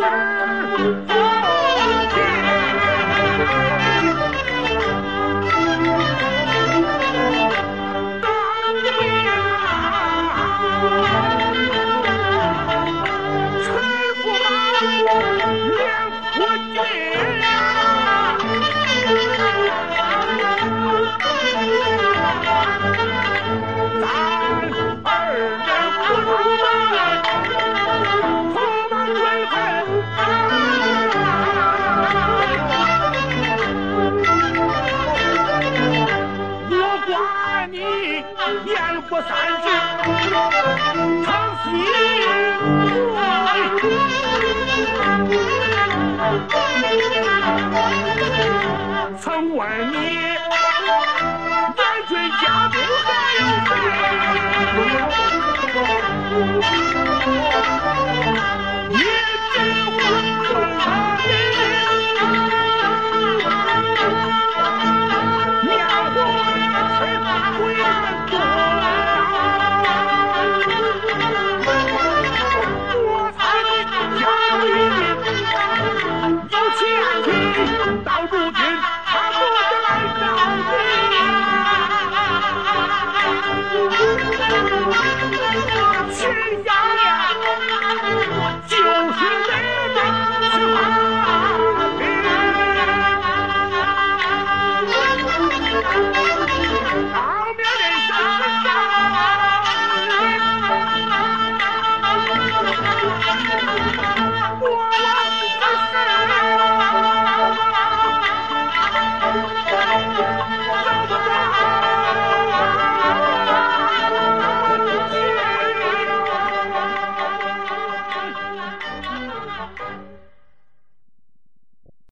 Yeah. 三句，唱戏。曾问你，南郡家住在哪里？